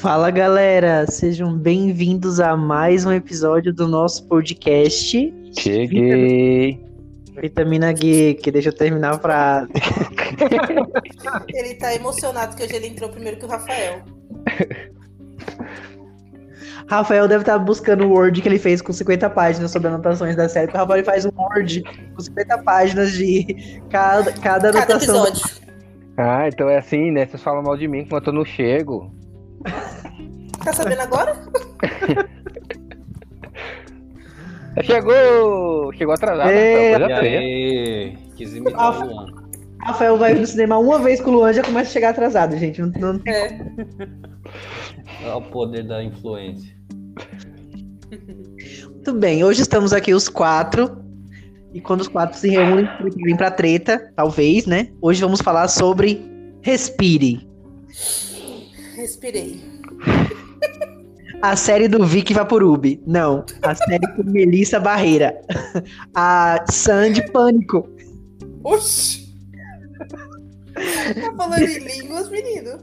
Fala galera, sejam bem-vindos a mais um episódio do nosso podcast. Cheguei! Vitamina Geek, deixa eu terminar a frase. Ele tá emocionado que hoje ele entrou primeiro que o Rafael. Rafael deve estar buscando o Word que ele fez com 50 páginas sobre anotações da série, porque o Rafael faz um Word com 50 páginas de cada, cada Cada anotação. episódio. Ah, então é assim, né? Vocês falam mal de mim enquanto eu não chego. Tá sabendo agora? Chegou! Chegou atrasado. Ei, Rafael, coisa E feia. quis imitar o Luan. Rafael vai no cinema uma vez com o Luan já começa a chegar atrasado, gente. Não, não tem É. É o poder da influência. Muito bem, hoje estamos aqui os quatro. E quando os quatro se reúnem, vem pra treta, talvez, né? Hoje vamos falar sobre Respire. Respirei. A série do Vicky Vaporub. Não, a série com Melissa Barreira. A Sandy Pânico. Oxi! Tá falando em línguas, menino.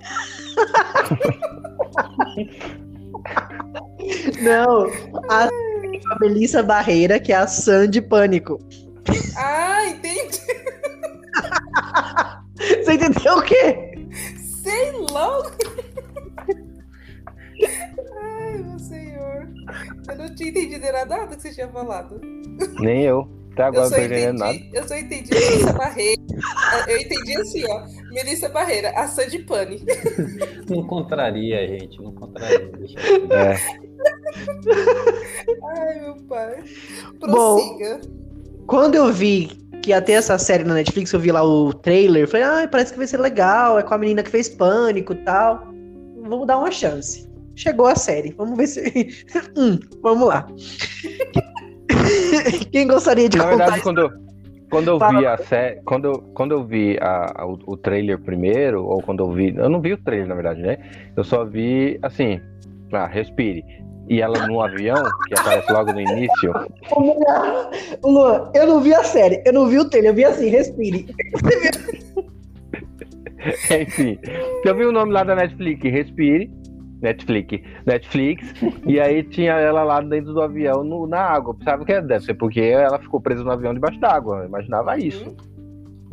Não, a, a Melissa Barreira, que é a Sandy Pânico. Ah, entendi. Você entendeu o quê? Sei lá. Ai, meu senhor. Eu não tinha entendido nada que você tinha falado. Nem eu. Até agora Eu não só tô entendendo nada. entendi, eu só entendi Melissa Barreira. Eu entendi assim, ó. Melissa Barreira, a Sandy Pane. Não contraria, gente. Não contraria. É. Ai, meu pai. Bom. Prossiga. Quando eu vi que ia ter essa série na Netflix, eu vi lá o trailer, falei, ah, parece que vai ser legal, é com a menina que fez Pânico e tal. Vamos dar uma chance. Chegou a série, vamos ver se... hum, vamos lá. Quem gostaria de Na contar verdade, quando, eu- quando eu Fala. vi a série. Quando, eu- quando eu vi a- a- o, trailer primeiro, ou quando eu vi. Eu não vi o trailer, na verdade, né? Eu só vi assim. Ah, respire. E ela no avião, que aparece logo no início. Luan, eu não vi a série, eu não vi o trailer, eu vi assim, respire. Enfim, eu vi o nome lá da Netflix, Respire. Netflix, Netflix, e aí tinha ela lá dentro do avião no- na água. Eu Pensava que deve ser porque ela ficou presa no avião debaixo d'água. Eu imaginava isso,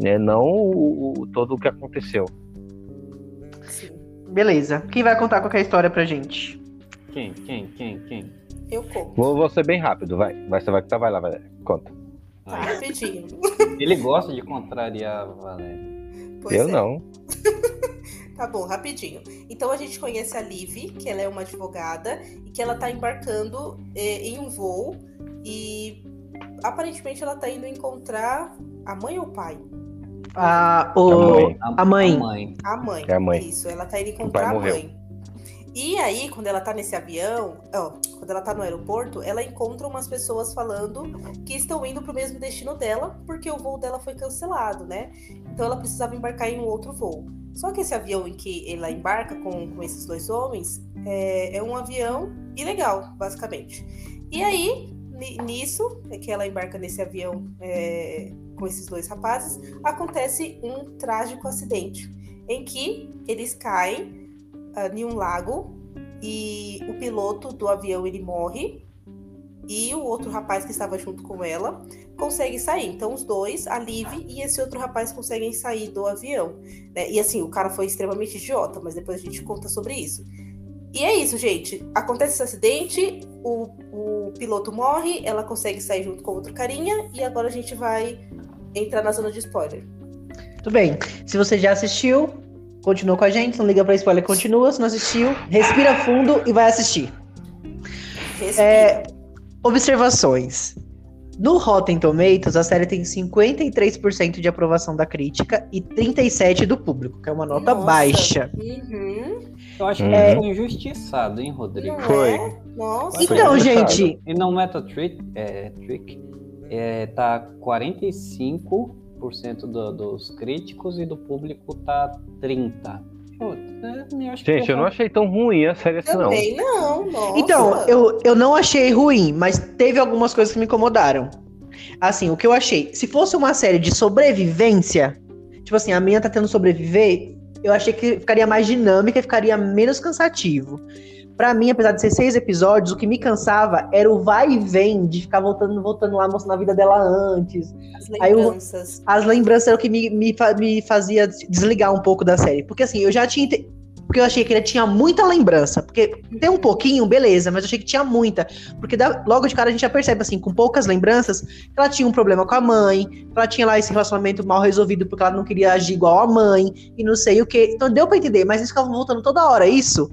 né? Não o, o- todo o que aconteceu. Sim. Beleza, quem vai contar qualquer história pra gente? Quem, quem, quem, quem? Eu conto. Vou, vou ser bem rápido, vai. Vai, você vai, vai lá, vai. Conta. Tá, rapidinho. ele gosta de contrariar a Valéria. Pois eu é. não. Tá bom, rapidinho. Então a gente conhece a Liv, que ela é uma advogada e que ela tá embarcando eh, em um voo e aparentemente ela tá indo encontrar a mãe ou o pai? A, A o, mãe. a mãe. A mãe. A mãe. É a mãe. Isso, ela tá indo encontrar a morreu. mãe. E aí, quando ela tá nesse avião, ó, quando ela tá no aeroporto, ela encontra umas pessoas falando que estão indo pro mesmo destino dela, porque o voo dela foi cancelado, né? Então ela precisava embarcar em um outro voo. Só que esse avião em que ela embarca com, com esses dois homens é, é um avião ilegal, basicamente. E aí, ni- nisso, é que ela embarca nesse avião é, com esses dois rapazes, acontece um trágico acidente em que eles caem ah, em um lago e o piloto do avião ele morre e o outro rapaz que estava junto com ela consegue sair. Então os dois, a Liv e esse outro rapaz conseguem sair do avião. né? E assim, o cara foi extremamente idiota, mas depois a gente conta sobre isso. E é isso, gente. Acontece esse acidente, o, o piloto morre, ela consegue sair junto com outro carinha e agora a gente vai entrar na zona de spoiler. Tudo bem, se você já assistiu, continua com a gente, não liga pra spoiler, continua, se não assistiu, respira fundo e vai assistir. Respira. É, observações. No Rotten Tomatoes, a série tem 53% de aprovação da crítica e 37% do público, que é uma nota Nossa. baixa. Uhum. Eu acho que É. ele foi injustiçado, hein, Rodrigo? Não Foi. é? Nossa. Foi Então, gente, E no Metatrick, é, Trick, é, tá 45% do- dos críticos e do público tá 30%. Pô, é, eu acho que Gente, eu não achei tão ruim a série assim, não. Também não, nossa. Então, eu, eu não achei ruim, mas teve algumas coisas que me incomodaram. Assim, o que eu achei, se fosse uma série de sobrevivência, tipo assim, a menina tá tendo sobreviver, eu achei que ficaria mais dinâmica e ficaria menos cansativo. Pra mim, apesar de ser seis episódios, o que me cansava era o vai e vem de ficar voltando, voltando lá, mostrando a vida dela antes. As Aí eu- lembranças. As lembranças era o que me, me, me fazia desligar um pouco da série. Porque assim, eu já tinha. Porque eu achei que ele tinha muita lembrança. Porque tem um pouquinho, beleza, mas eu achei que tinha muita. Porque da- logo de cara a gente já percebe, assim, com poucas lembranças, que ela tinha um problema com a mãe, que ela tinha lá esse relacionamento mal resolvido porque ela não queria agir igual a mãe, e não sei o quê. Então deu pra entender, mas eles ficavam voltando toda hora, isso.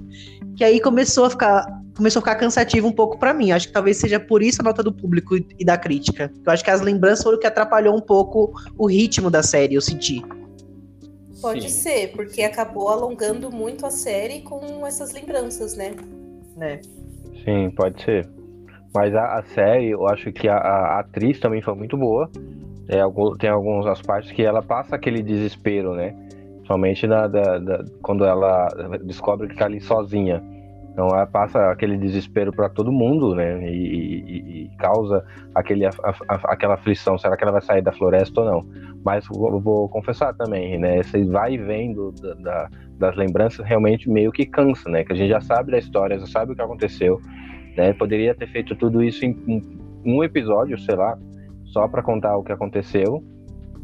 Que aí começou a ficar. Começou a ficar cansativo um pouco pra mim. Acho que talvez seja por isso a nota do público e- e da crítica. Eu acho que as lembranças foram o que atrapalhou um pouco o ritmo da série, eu senti. Pode Sim. ser, porque acabou alongando muito a série com essas lembranças, né? Né? Sim, pode ser. Mas a, a série, eu acho que a, a atriz também foi muito boa. É, algum- tem algumas partes que ela passa aquele desespero, né? Na, da- da- quando ela descobre que tá ali sozinha. Então ela passa aquele desespero para todo mundo, né? E, e- e causa aquele, af- af- aquela aflição. Será que ela vai sair da floresta ou não? Mas vou, vou confessar também, né? Esse vai e vem do- da- da- das lembranças realmente meio que cansa, né? Que a gente já sabe da história, já sabe o que aconteceu, né? Poderia ter feito tudo isso em um, um episódio, sei lá, só para contar o que aconteceu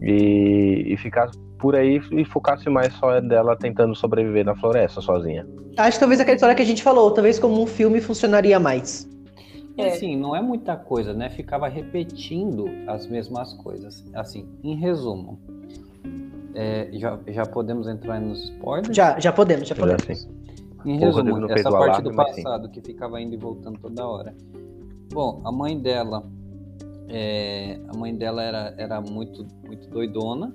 e, e ficar por aí e focasse mais só dela tentando sobreviver na floresta sozinha. Acho que talvez aquela história que a gente falou, talvez como um filme funcionaria mais. É. assim, não é muita coisa, né? Ficava repetindo as mesmas coisas. Assim, em resumo, é, já, já podemos entrar nos spoilers? Já, já podemos, já Já podemos. assim. Em resumo, essa parte alarme, do passado que ficava indo e voltando toda hora. Bom, a mãe dela, é, a mãe dela era, era muito, muito doidona,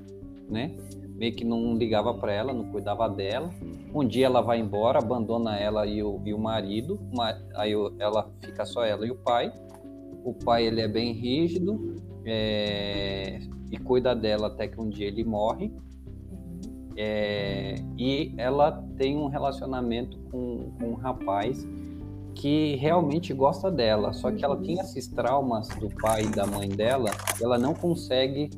né? Meio que não ligava para ela, não cuidava dela. Um dia ela vai embora, abandona ela e o, e o marido. Ma- Aí ela fica só ela e o pai. O pai ele é bem rígido é, e cuida dela até que um dia ele morre. É, e ela tem um relacionamento com, com um rapaz que realmente gosta dela, só que ela tem esses traumas do pai e da mãe dela, ela não consegue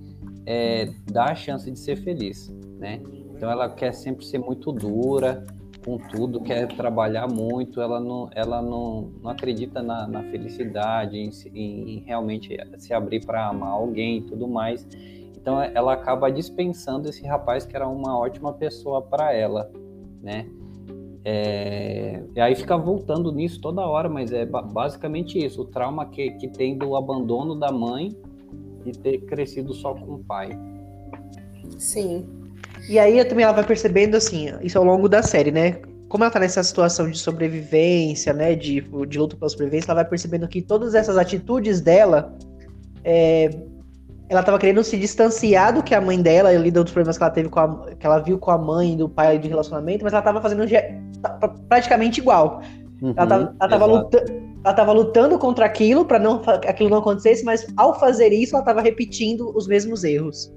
é, dar a chance de ser feliz, né? Então ela quer sempre ser muito dura com tudo, quer trabalhar muito, ela não, ela não, não acredita na, na felicidade, em, em- realmente se abrir para amar alguém e tudo mais. Então ela acaba dispensando esse rapaz que era uma ótima pessoa para ela, né? É, E aí fica voltando nisso toda hora, mas é ba- basicamente isso, o trauma que, que tem do abandono da mãe e ter crescido só com o pai. Sim. E aí também ela vai percebendo, assim, isso ao longo da série, né? Como ela tá nessa situação de sobrevivência, né? De, de luta pela sobrevivência, ela vai percebendo que todas essas atitudes dela. é, ela tava querendo se distanciar do que a mãe dela, ali dos problemas que ela teve com a, que ela viu com a mãe do pai de relacionamento, mas ela tava fazendo praticamente igual. Ela tava, ela tava Uhum, luta- ela tava lutando contra aquilo para não aquilo não acontecesse, mas ao fazer isso, ela tava repetindo os mesmos erros.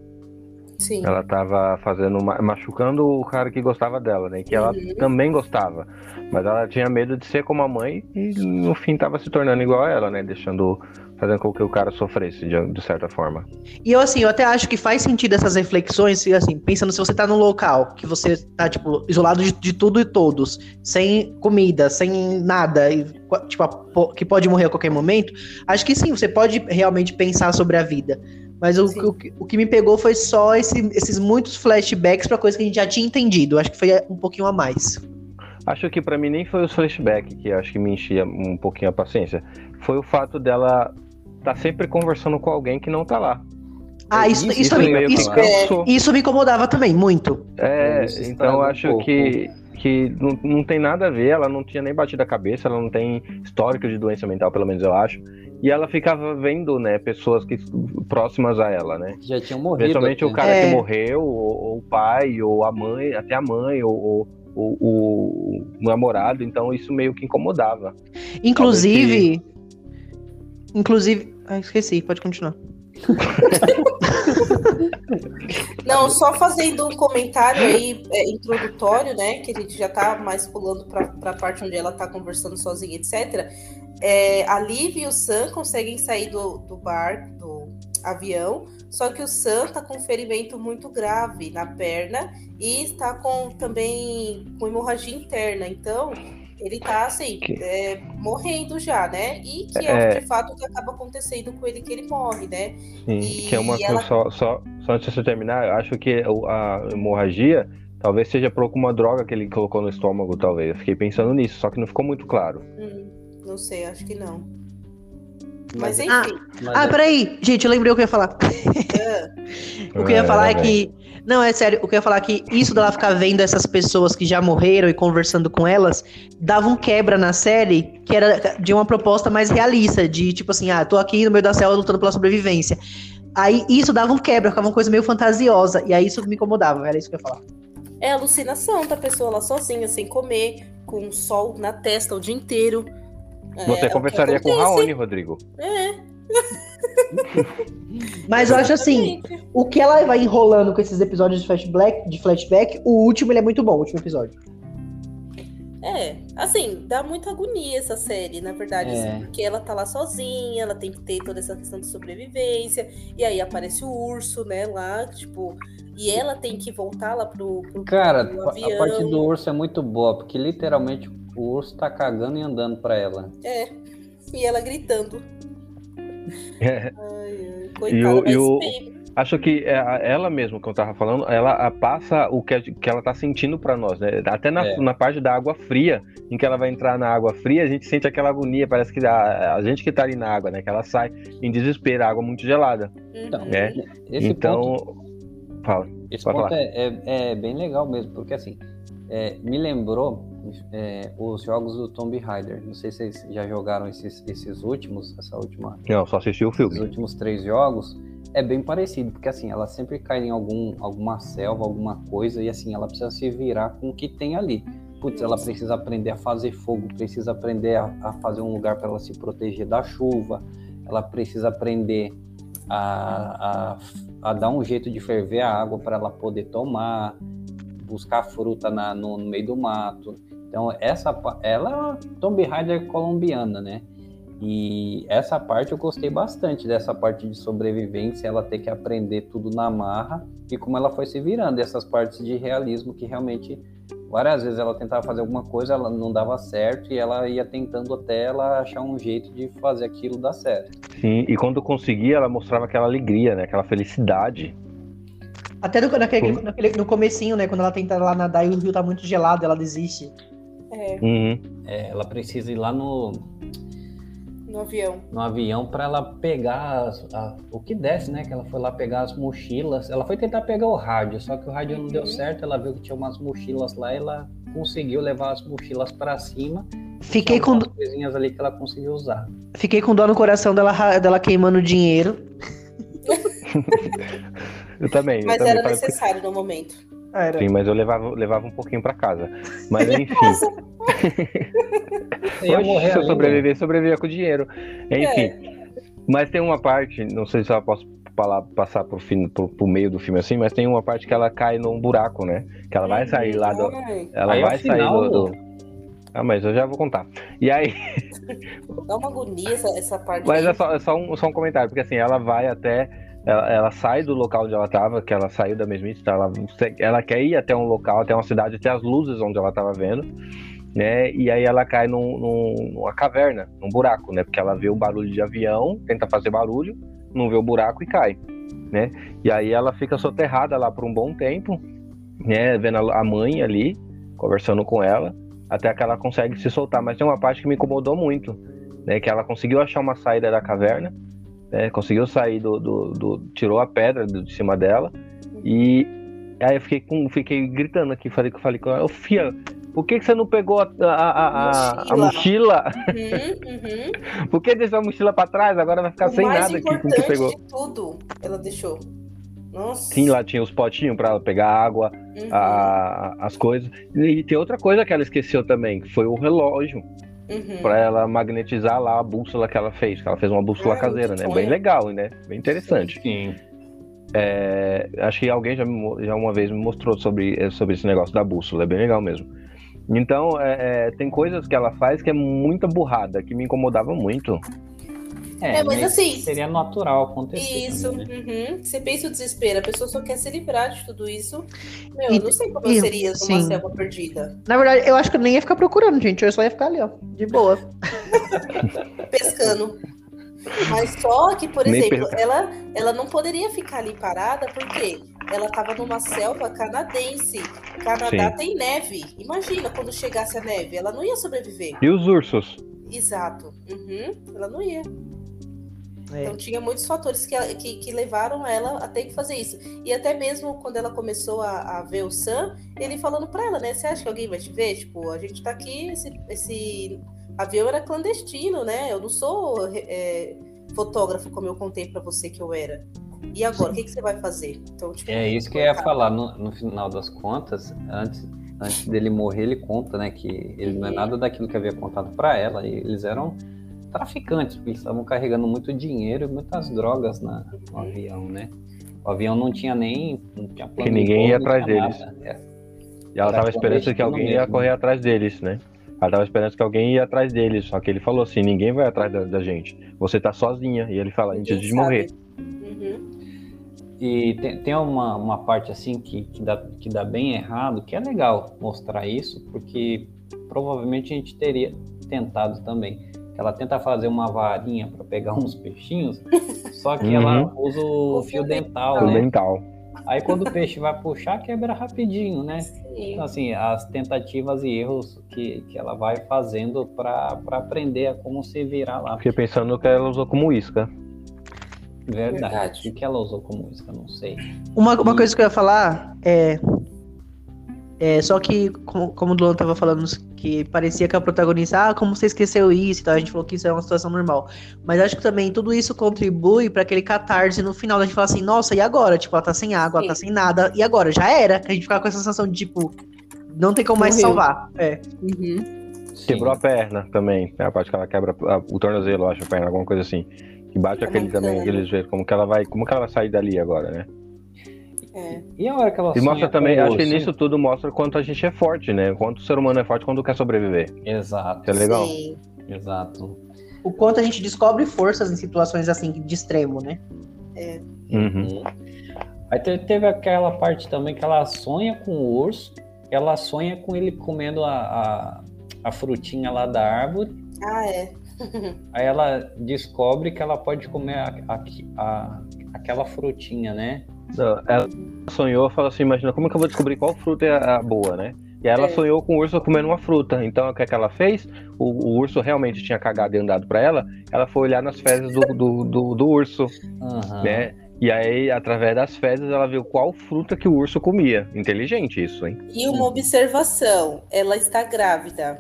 Sim. Ela tava fazendo ma- machucando o cara que gostava dela, né? Que ela Uhum. também gostava, mas ela tinha medo de ser como a mãe e no fim tava se tornando igual a ela, né? Deixando fazendo com que o cara sofresse de, de certa forma. E eu, assim, eu até acho que faz sentido essas reflexões, e, assim, pensando se você tá num local que você tá, tipo, isolado de, de tudo e todos, sem comida, sem nada, e, tipo, que pode morrer a qualquer momento, acho que sim, você pode realmente pensar sobre a vida. Mas o, o, que- o que me pegou foi só esse- esses muitos flashbacks pra coisa que a gente já tinha entendido. Acho que foi um pouquinho a mais. Acho que pra mim nem foi os flashbacks que acho que me enchia um pouquinho a paciência. Foi o fato dela tá sempre conversando com alguém que não tá lá. Ah, isso, isso, isso também. meio que Isso, cansou. isso me incomodava também, muito. É, Isso estraga então eu um acho pouco. que, que não, não tem nada a ver, ela não tinha nem batido a cabeça, ela não tem histórico de doença mental, pelo menos eu acho. E ela ficava vendo, né, pessoas que próximas a ela, né? Já tinha morrido. Principalmente o cara É. que morreu, ou, ou o pai, ou a mãe, até a mãe, ou, ou- ou- o, o namorado, então isso meio que incomodava. Inclusive. Inclusive. Ah, esqueci, pode continuar. Não, só fazendo um comentário aí é, introdutório, né? Que a gente já tá mais pulando para a parte onde ela tá conversando sozinha, etc. É, a Liv e o Sam conseguem sair do, do bar, do avião, Só que o Sam tá com um ferimento muito grave na perna e está com também com hemorragia interna. Então, ele tá assim, Que- é, morrendo já, né? E que é, É. de fato o que acaba acontecendo com ele que ele morre, né? Sim, E que é uma coisa, ela- só, só, só antes de você terminar, eu acho que a hemorragia talvez seja por alguma droga que ele colocou no estômago, talvez. Eu fiquei pensando nisso, só que não ficou muito claro. Hum, não sei, acho que não. Mas Mas, enfim, mas Ah, é- peraí, gente, eu lembrei o que eu ia falar. O que eu ia falar é que. Não, é sério, o que eu ia falar é que isso dela ficar vendo essas pessoas que já morreram e conversando com elas dava um quebra na série que era de uma proposta mais realista, de tipo assim, ah, tô aqui no meio da selva lutando pela sobrevivência. Aí isso dava um quebra, ficava uma coisa meio fantasiosa, e aí isso me incomodava, era isso que eu ia falar. é alucinação da pessoa lá sozinha, sem comer, com o sol na testa o dia inteiro. É, é Você que conversaria com o. Raoni, Rodrigo. Mas eu acho assim, o que ela vai enrolando com esses episódios de flashback, de flashback, o último ele é muito bom, o último episódio. É, assim, dá muita agonia essa série, na verdade, É. assim, porque ela tá lá sozinha, ela tem que ter toda essa questão de sobrevivência, e aí aparece o urso, né, lá, tipo, e ela tem que voltar lá pro, pro, Cara, pro a avião. parte do urso é muito boa, porque literalmente o urso tá cagando e andando pra ela. É, e ela gritando. É, Ai, E coitada, e o- bem, Acho que é, ela mesma, que eu tava falando, ela passa o que, que ela tá sentindo pra nós, né? Até na, É. na parte da água fria, em que ela vai entrar na água fria, a gente sente aquela agonia, parece que a, a gente que tá ali na água, né? Que ela sai em desespero, a água muito gelada. Então, uhum. né? Esse então, ponto, fala. esse ponto é, é, é bem legal mesmo, porque assim, é, me lembrou é, os jogos do Tomb Raider. Não sei se vocês já jogaram esses, esses últimos, essa última Não, só assisti o os filme. últimos três jogos é bem parecido, porque assim, ela sempre cai em algum, alguma selva, alguma coisa, e assim, ela precisa se virar com o que tem ali. Putz, ela precisa aprender a fazer fogo, precisa aprender a, a fazer um lugar para ela se proteger da chuva, ela precisa aprender a, a, a dar um jeito de ferver a água para ela poder tomar, buscar fruta na, no, no meio do mato. Então, essa ela é uma Tomb Raider colombiana, né? E essa parte eu gostei bastante dessa parte de sobrevivência, ela ter que aprender tudo na marra e como ela foi se virando, essas partes de realismo que realmente várias vezes ela tentava fazer alguma coisa, ela não dava certo e ela ia tentando até ela achar um jeito de fazer aquilo dar certo. Sim, e quando conseguia, ela mostrava aquela alegria, né? Aquela felicidade. Até no, naquele, naquele- no comecinho, né, quando ela tenta lá nadar e o rio tá muito gelado, ela desiste. É, Uhum. É, ela precisa ir lá no, no avião. no avião para ela pegar as- a- o que desce, né? Que ela foi lá pegar as mochilas. Ela foi tentar pegar o rádio, só que o rádio não deu Uhum. certo. Ela viu que tinha umas mochilas lá e ela conseguiu levar as mochilas para cima. Fiquei com, coisinhas ali que ela conseguiu usar. fiquei com dó no coração dela, dela queimando dinheiro. Eu também. eu Mas também era necessário no momento. Era. Sim, mas eu levava, levava um pouquinho pra casa. Mas enfim. Ia Oxe, morrer se eu sobreviver, sobrevivia com dinheiro. Enfim. Mas tem uma parte, não sei se eu posso falar, passar pro, fim, pro, pro meio do filme assim, mas tem uma parte que ela cai num buraco, né? Que ela vai sair lá do. Ela Aí é vai sair final, do, do- Ah, mas eu já vou contar. E aí, Dá uma agonia essa, essa parte. mas aí. é só, é só, um, só um comentário, porque assim, ela vai até. Ela, ela sai do local onde ela tava, que ela saiu da mesmice, tá? ela, ela quer ir até um local, até uma cidade, até as luzes onde ela tava vendo, né? E aí ela cai num, num- numa caverna, num buraco, né? Porque ela vê o barulho de avião, tenta fazer barulho, não vê o buraco e cai, né? E aí ela fica soterrada lá por um bom tempo, né? Vendo a mãe ali, conversando com ela, até que ela consegue se soltar. Mas tem uma parte que me incomodou muito, né? Que ela conseguiu achar uma saída da caverna, né? Conseguiu sair do, do- do- tirou a pedra de cima dela e aí eu fiquei com, fiquei gritando aqui, falei que falei com ela, ô Fia, por que, que você não pegou a, a, a, a- a mochila? Uhum, uhum. Por que deixou a mochila pra trás? Agora vai ficar O sem nada aqui com que pegou. de tudo, ela deixou. Nossa. Sim, lá tinha os potinhos pra ela pegar água, Uhum, a- as coisas. E tem outra coisa que ela esqueceu também, que foi o relógio. Uhum. Pra ela magnetizar lá a bússola que ela fez. que Ela fez uma bússola Ah, caseira, né? Bem legal, né? Bem interessante. Sim. É, acho que alguém já, me já uma vez me mostrou sobre, eh, sobre esse negócio da bússola, é bem legal mesmo. Então, é, é, tem coisas que ela faz que é muita burrada, que me incomodava muito. É, mas meio que assim, Seria natural acontecer. Isso, também, né? uhum. Você pensa o desespero, a pessoa só quer se livrar de tudo isso. Meu, E- eu não sei como e- eu seria numa sim. selva perdida. Na verdade, eu acho que eu nem ia ficar procurando, gente. Eu só ia ficar ali, ó. De boa. pescando. Mas só que, por Nem exemplo, ela, ela não poderia ficar ali parada porque ela estava numa selva canadense. Canadá Sim. tem neve. Imagina quando chegasse a neve, ela não ia sobreviver. E os ursos? Exato. Uhum, ela não ia. É. Então tinha muitos fatores que, ela- que, que levaram ela a ter que fazer isso. E até mesmo quando ela começou a, a ver o Sam, ele falando pra ela, né? Você acha que alguém vai te ver? Tipo, a gente tá aqui, esse, esse avião era clandestino, né? Eu não sou é, fotógrafo como eu contei pra você que eu era. E agora, o que, que você vai fazer? Então, tipo, É isso que eu ia falar. No, no final das contas, antes, antes dele morrer, ele conta, né, que ele não é nada daquilo que havia contado pra ela. E eles eram traficantes, porque eles estavam carregando muito dinheiro e muitas drogas na, no avião, né? O avião não tinha nem. Não tinha plano Que de ninguém voo, ia atrás deles. É. E ela Era tava esperando que alguém ia mesmo. correr atrás deles, né? Ela tava esperando que alguém ia atrás deles, só que ele falou assim, ninguém vai atrás da, da gente. Você tá sozinha. E ele fala, antes de morrer. Uhum. E tem, tem uma, uma parte assim que, que, dá, que dá bem errado, que é legal mostrar isso, porque provavelmente a gente teria tentado também. Ela tenta fazer uma varinha para pegar uns peixinhos, só que Uhum. ela usa o O fio fio dental, né? dental. Aí quando o peixe vai puxar, quebra rapidinho, né? Sim. Então, assim, as tentativas e erros que, que ela vai fazendo para aprender a como se virar lá. Fiquei pensando que ela usou como isca. Verdade. Verdade. O que ela usou como isca, não sei. Uma, uma E- coisa que eu ia falar é. É, só que, como, como o Luan tava falando, que parecia que a protagonista, ah, como você esqueceu isso e tal, a gente falou que isso é uma situação normal. Mas acho que também tudo isso contribui pra aquele catarse no final, da gente falar assim, nossa, e agora? Tipo, ela tá sem água, ela tá sem nada, e agora? Já era. A gente ficava com essa sensação de, tipo, não tem como mais Morreu. salvar. É. Uhum. Quebrou a perna também. É a parte que ela quebra a- o tornozelo, acho, a perna, alguma coisa assim. Que bate Fica aquele também, mancando. eles veem como que ela vai. Como que ela vai sair dali agora, né? É. E a hora que ela E mostra sonha também, acho que nisso tudo mostra quanto a gente é forte, né? Quanto o ser humano é forte quando quer sobreviver. Exato, Isso é legal. Sim. exato. O quanto a gente descobre forças em situações assim, de extremo, né? Uhum. Aí te- teve aquela parte também que ela sonha com o urso, ela sonha com ele comendo a, a, a frutinha lá da árvore, Ah, é. aí ela descobre que ela pode comer a, a- a- aquela frutinha, né? Não, Ela sonhou, falou assim, imagina, como que eu vou descobrir qual fruta é a boa, né? E aí ela É. sonhou com o urso comendo uma fruta. Então, o que, é que ela fez? O, o urso realmente tinha cagado e andado pra ela. Ela foi olhar nas fezes do, do, do, do urso, Aham. né? E aí, através das fezes, ela viu qual fruta que o urso comia. Inteligente isso, hein? E uma observação, ela está grávida.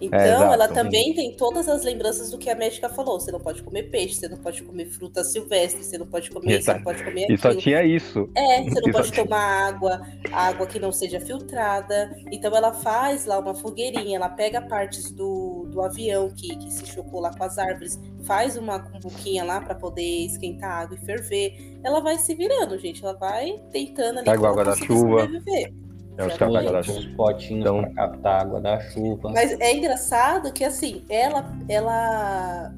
Então, É, exato. ela também tem todas as lembranças do que a médica falou. Você não pode comer peixe, você não pode comer fruta silvestre, você não pode comer isso, você não pode comer E só aquilo. tinha isso. É, você não e pode tomar água, água que não seja filtrada. Então ela faz lá uma fogueirinha, ela pega partes do, do avião que, que se chocou lá com as árvores, faz uma cumbuquinha lá para poder esquentar a água e ferver. Ela vai se virando, gente. Ela vai tentando ali Pega água da chuva. sobreviver. É os Os, os potinhos Então- para captar água da chuva. Mas é engraçado que assim, ela ela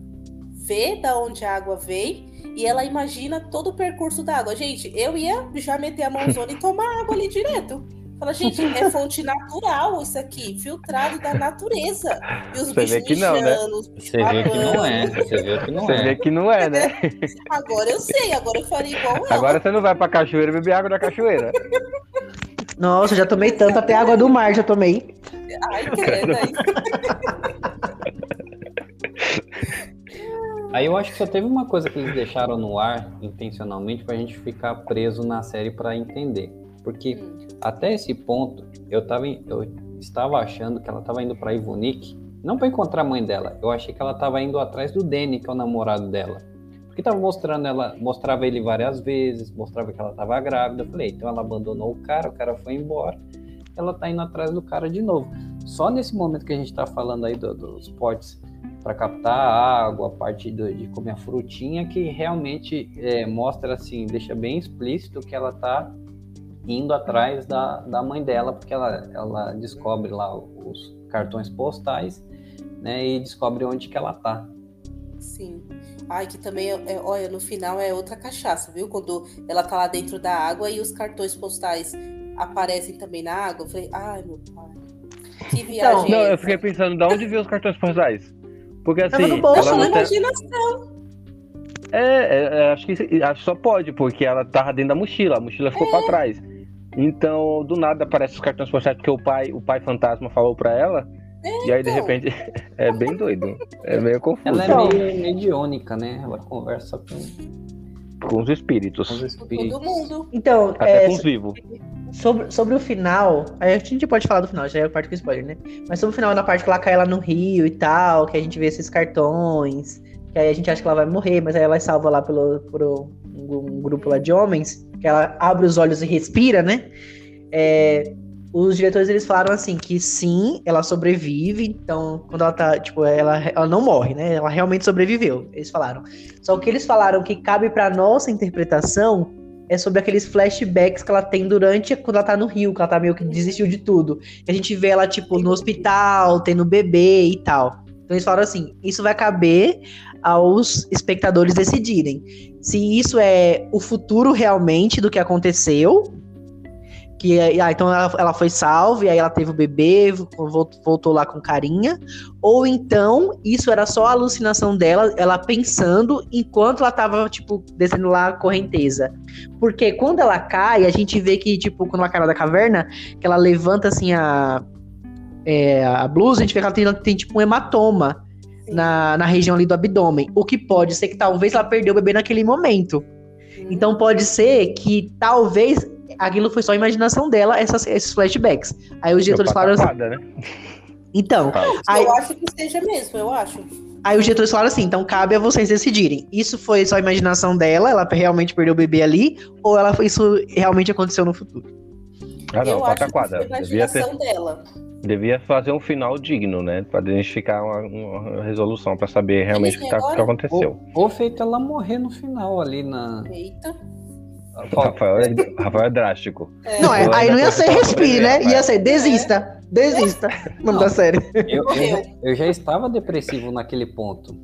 vê da onde a água vem e ela imagina todo o percurso da água. Gente, eu ia já meter a mãozona e tomar água ali direto. Fala, gente, é fonte natural isso aqui, filtrado da natureza. E os Você vê bichos que não, né? mijando, os bichos Você vê que não é, você vê que não Você é. vê que não é, né? Agora eu sei, agora eu faria igual ela. Agora você não vai pra cachoeira beber água da cachoeira. Nossa, já tomei tanto, até água do mar já tomei. Ai, credo. aí. Aí eu acho que só teve uma coisa que eles deixaram no ar intencionalmente pra gente ficar preso na série pra entender. Porque até esse ponto eu, tava, eu estava achando que ela estava indo pra Ivonique, não pra encontrar a mãe dela, eu achei que ela estava indo atrás do Danny, que é o namorado dela. Porque tava mostrando ela, mostrava ele várias vezes, mostrava que ela estava grávida. Eu falei, então ela abandonou o cara, o cara foi embora, ela tá indo atrás do cara de novo. Só nesse momento que a gente tá falando aí do- dos potes para captar a água, a parte do- de comer a frutinha, que realmente é, mostra assim, deixa bem explícito que ela tá indo atrás da, da mãe dela, porque ela, ela descobre lá os cartões postais, né, e descobre onde que ela tá. Sim. Ai, que também, é, é, olha, no final é outra cachaça, viu? Quando ela tá lá dentro da água e os cartões postais aparecem também na água. Eu falei, ai, meu pai. Que viagem. Não, é eu fiquei pensando, de onde veio os cartões postais? Porque Tava assim, no bolso, não tem... imaginação. É, é, é, acho que acho só pode, porque ela tava dentro da mochila, a mochila ficou pra trás. Então, do nada aparece os cartões postais porque o pai, o pai fantasma falou pra ela. E aí, de então. repente, é bem doido. É meio confuso. Ela é meio mediônica, né? Ela conversa com, Com os espíritos. com os Com espíritos. todo mundo. Então, Até é, com os vivos. sobre, sobre o final, aí a gente pode falar do final, já é a parte com spoiler, né? Mas sobre o final, na parte que ela cai lá no rio e tal, que a gente vê esses cartões, que aí a gente acha que ela vai morrer, mas aí ela é salva lá pelo, por um, um grupo lá de homens, que ela abre os olhos e respira, né? É, os diretores eles falaram assim que sim, ela sobrevive, então quando ela tá, tipo, ela, ela não morre, né? Ela realmente sobreviveu. Eles falaram. Só que eles falaram que cabe pra nossa interpretação é sobre aqueles flashbacks que ela tem durante quando ela tá no Rio, que ela tá meio que desistiu de tudo. A gente vê ela, tipo, no hospital, tendo bebê e tal. Então eles falaram assim: isso vai caber aos espectadores decidirem se isso é o futuro realmente do que aconteceu. Que, ah, então ela, ela foi salva e aí ela teve o bebê, voltou, voltou lá com carinha. Ou então isso era só a alucinação dela, ela pensando enquanto ela tava, tipo, descendo lá a correnteza. Porque quando ela cai, a gente vê que, tipo, quando ela cai da caverna, que ela levanta assim a, é, a blusa, a gente vê que ela tem, tem tipo um hematoma na, na região ali do abdômen. O que pode ser que talvez ela perdeu o bebê naquele momento. Então pode ser que talvez aquilo foi só a imaginação dela, essas, esses flashbacks. Aí os diretores falaram assim. Né? Então, aí, Eu acho que seja mesmo, eu acho. aí os diretores falaram assim: então cabe a vocês decidirem. Isso foi só a imaginação dela, ela realmente perdeu o bebê ali, ou ela, isso realmente aconteceu no futuro? Ah, não, eu acho que pataquada. foi a Devia, ter, imaginação dela. devia fazer um final digno, né? Pra identificar uma, uma resolução, pra saber realmente o que, tá, que aconteceu. Ou, ou feito ela morrer no final ali na. Eita. O Rafael é, Rafael é drástico. É, Não, é- aí não ia ser respire, né? Ia ser desista. Desista. O nome Não. da série. Eu, eu, eu já estava depressivo naquele ponto.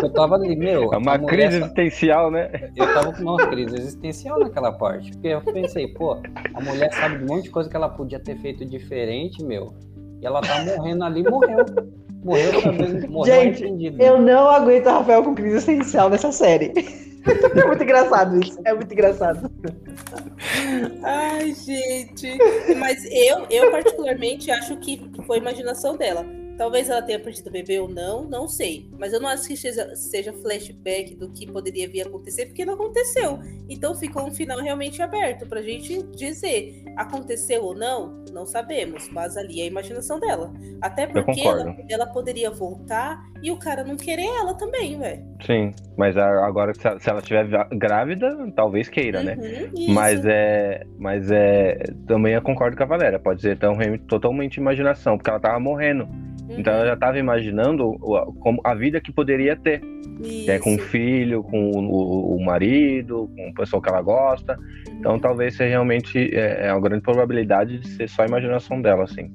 Eu tava ali, meu. É uma crise existencial, né? Eu tava com uma crise existencial naquela parte. Porque eu pensei, pô, a mulher sabe de um monte de coisa que ela podia ter feito diferente, meu. E ela tá morrendo ali, morreu. Morreu sabendo, morreu Gente, arrependido. Eu não aguento a Rafael com crise essencial nessa série. É muito engraçado isso. É muito engraçado. Ai, gente. Mas eu, eu particularmente acho que foi imaginação dela. Talvez ela tenha perdido o bebê ou não, não sei. Mas eu não acho que seja, seja flashback do que poderia vir a acontecer, porque não aconteceu. Então ficou um final realmente aberto pra gente dizer. Aconteceu ou não, não sabemos. Mas ali é a imaginação dela. Até porque ela, ela poderia voltar e o cara não querer ela também, velho. Sim, mas a- agora se ela- estiver grávida, talvez queira, né? Uhum, isso. Mas é. Mas é. Também eu concordo com a Valéria. Pode ser tão, totalmente imaginação, porque ela tava morrendo. Uhum, Então ela já tava imaginando como a vida que poderia ter. que é com o isso. filho, com o, o marido, com o pessoal que ela gosta. Então Uhum. talvez seja realmente é, é uma grande probabilidade de ser só a imaginação dela, assim.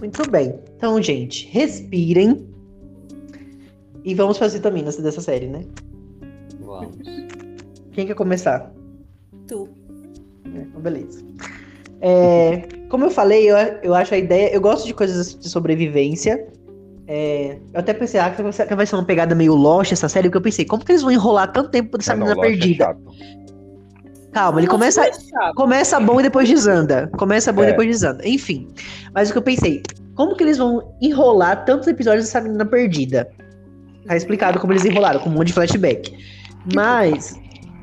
Muito bem. Então, gente, respirem. E vamos para as vitaminas dessa série, né? Vamos. Quem quer começar? Tu. É, então beleza. É, como eu falei, eu, eu acho a ideia. Eu gosto de coisas de sobrevivência. É, eu até pensei, ah, que vai ser- uma pegada meio Lost essa série, porque eu pensei, como que eles vão enrolar tanto tempo dessa Ah, não, menina é perdida? chato. Calma, ele Nossa, começa, é começa bom e depois desanda. Começa bom e É. depois desanda. Enfim. Mas o que eu pensei, como que eles vão enrolar tantos episódios dessa menina perdida? Tá explicado como eles enrolaram, com um monte de flashback. Mas,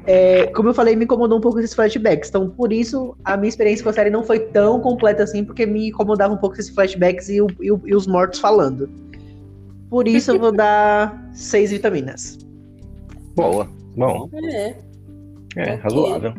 é, como eu falei, me incomodou um pouco esses flashbacks. Então, por isso, a minha experiência com a série não foi tão completa assim, porque me incomodava um pouco esses flashbacks e, o- e o- e os mortos falando. Por isso, eu vou dar seis vitaminas. Boa. Bom, É. é razoável.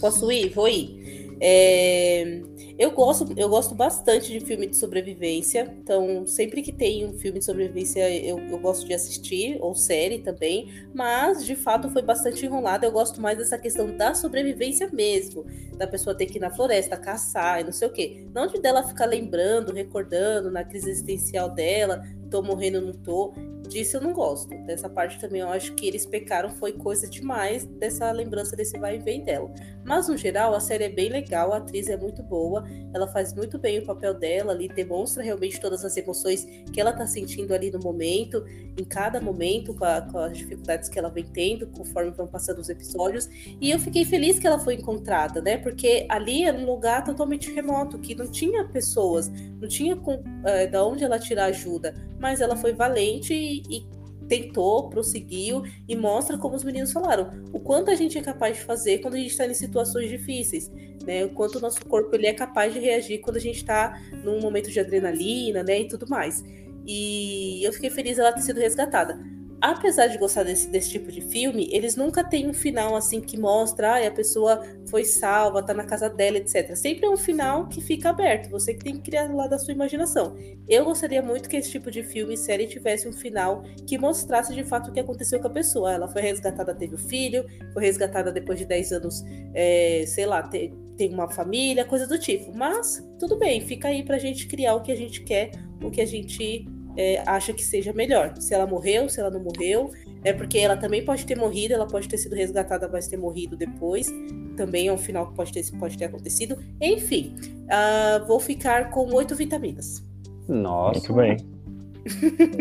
Posso ir? Vou ir. É, Eu gosto, eu gosto bastante de filme de sobrevivência. Então, sempre que tem um filme de sobrevivência, eu, eu gosto de assistir, ou série também. Mas, de fato, foi bastante enrolado. Eu gosto mais dessa questão da sobrevivência mesmo. Da pessoa ter que ir na floresta, caçar e não sei o quê. Não de dela ficar lembrando, recordando na crise existencial dela. Tô morrendo, não tô. Disso eu não gosto. Dessa parte também eu acho que eles pecaram, foi coisa demais dessa lembrança desse vai e vem dela. Mas no geral, a série é bem legal, a atriz é muito boa, ela faz muito bem o papel dela ali, demonstra realmente todas as emoções que ela tá sentindo ali no momento, em cada momento, com, a, com as dificuldades que ela vem tendo, conforme vão passando os episódios. E eu fiquei feliz que ela foi encontrada, né? Porque ali era um lugar totalmente remoto, que não tinha pessoas, não tinha com, é, da onde ela tirar ajuda, mas ela foi valente e, e tentou, prosseguiu e mostra como os meninos falaram, o quanto a gente é capaz de fazer quando a gente está em situações difíceis, né? O quanto o nosso corpo ele é capaz de reagir quando a gente está num momento de adrenalina, né, e tudo mais. E eu fiquei feliz ela ter sido resgatada apesar de gostar desse, desse tipo de filme, eles nunca têm um final assim que mostra, ah, a pessoa foi salva, tá na casa dela, etc. Sempre é um final que fica aberto, você que tem que criar lá da sua imaginação. Eu gostaria muito que esse tipo de filme e série tivesse um final que mostrasse de fato o que aconteceu com a pessoa. Ela foi resgatada, teve o filho, foi resgatada depois de 10 anos, é, sei lá, ter, tem uma família, coisa do tipo. Mas tudo bem, fica aí pra gente criar o que a gente quer, o que a gente é, acha que seja melhor. Se ela morreu, se ela não morreu. É porque ela também pode ter morrido, ela pode ter sido resgatada, mas ter morrido depois. Também é um final que pode ter, pode ter acontecido. Enfim, uh, vou ficar com oito vitaminas. Nossa. Muito bem.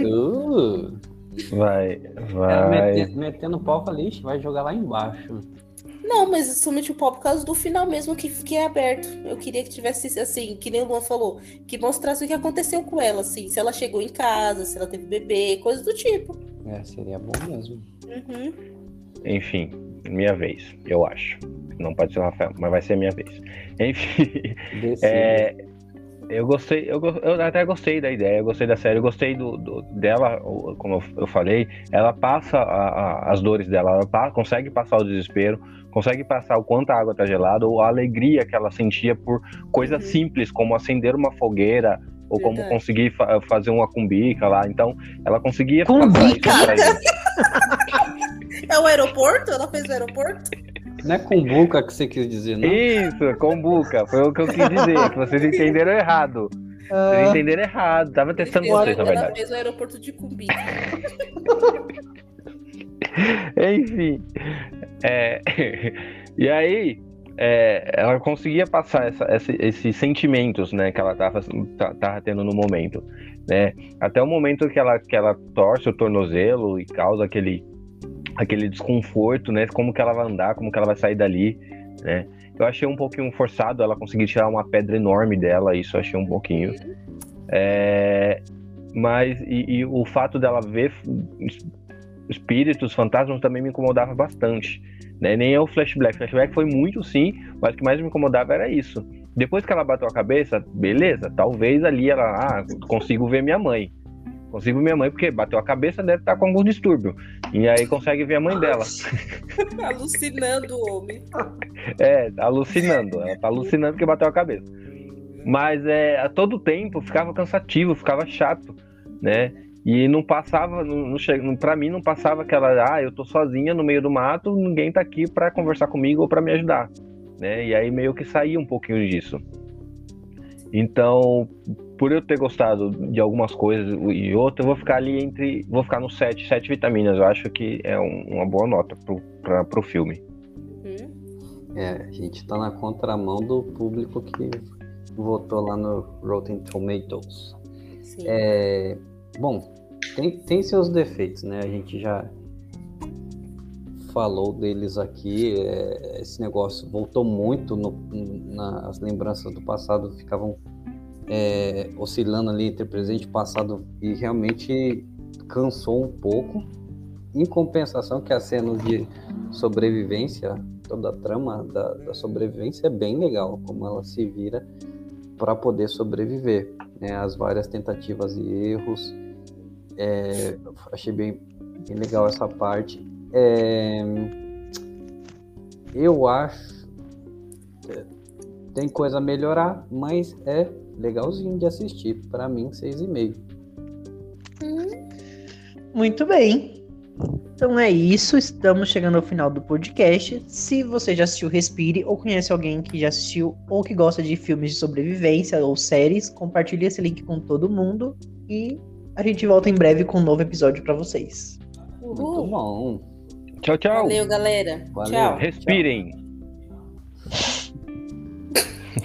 uh. Vai, vai. É, metendo, metendo pau ali, vai jogar lá embaixo. Não, mas somente o pop por causa do final mesmo que, que é aberto. Eu queria que tivesse, assim, que nem o Luan falou, que mostrasse o que aconteceu com ela, assim, se ela chegou em casa, se ela teve bebê, coisas do tipo. É, seria bom mesmo. Uhum. Enfim, minha vez, eu acho. Não pode ser o Rafael, mas vai ser minha vez. Enfim. É, eu gostei, eu, eu, até gostei da ideia, eu gostei da série, eu gostei do, do dela, como eu, eu, falei, ela passa a, a, as dores dela, ela pa, consegue passar o desespero, consegue passar o quanto a água está gelada ou a alegria que ela sentia por coisas uhum. simples, como acender uma fogueira ou Verdade. como conseguir fa fazer uma cumbica lá. Então, ela conseguia cumbica? É o aeroporto? Ela fez o aeroporto? Não é cumbuca que você quis dizer, não? Isso, cumbuca. Foi o que eu quis dizer, que vocês entenderam errado. Vocês uh... entenderam errado. Tava testando vocês, na verdade. Ela fez o aeroporto de Cumbica. Enfim. É, e aí, é, ela conseguia passar essa, essa, esses sentimentos né, que ela estava tava tendo no momento. Né? Até o momento que ela, que ela torce o tornozelo e causa aquele, aquele desconforto, né? Como que ela vai andar, como que ela vai sair dali, né? Eu achei um pouquinho forçado ela conseguir tirar uma pedra enorme dela, isso eu achei um pouquinho. É, mas, e, e, o fato dela ver espíritos, fantasmas também me incomodava bastante. Né? Nem é o flashback. Flashback foi muito sim, mas o que mais me incomodava era isso. Depois que ela bateu a cabeça, beleza, talvez ali ela, ah, consigo ver minha mãe. Consigo ver minha mãe, porque bateu a cabeça, deve estar com algum distúrbio. E aí consegue ver a mãe dela. alucinando o homem. É, alucinando. Ela tá alucinando porque bateu a cabeça. Mas é, a todo tempo ficava cansativo, ficava chato, né? E não passava, não, não, para mim não passava aquela, ah, eu tô sozinha no meio do mato, ninguém tá aqui para conversar comigo ou para me ajudar, né? E aí meio que saía um pouquinho disso. Então, por eu ter gostado de algumas coisas e outras, eu vou ficar ali entre, vou ficar no 7, 7 vitaminas. Eu acho que é um, uma boa nota pro, pra, pro filme. É, a gente tá na contramão do público que votou lá no Rotten Tomatoes. Sim. É, Bom, tem, tem seus defeitos, né? A gente já falou deles aqui. É, esse negócio voltou muito no, nas lembranças do passado, ficavam é, oscilando ali entre presente e passado e realmente cansou um pouco. Em compensação, que a cena de sobrevivência, toda a trama da, da sobrevivência é bem legal, como ela se vira para poder sobreviver. Né? As várias tentativas e erros é, achei bem, bem, legal essa parte. É, eu acho tem coisa a melhorar, mas é legalzinho de assistir. Para mim, seis e meio. Muito bem. Então é isso, estamos chegando ao final do podcast. Se você já assistiu Respire ou conhece alguém que já assistiu ou que gosta de filmes de sobrevivência ou séries, compartilhe esse link com todo mundo e A gente volta em breve com um novo episódio pra vocês. Muito Uhul. bom. Tchau, tchau. Valeu, galera. Valeu. Tchau. Respirem.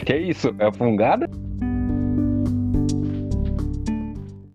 que isso? É a fungada?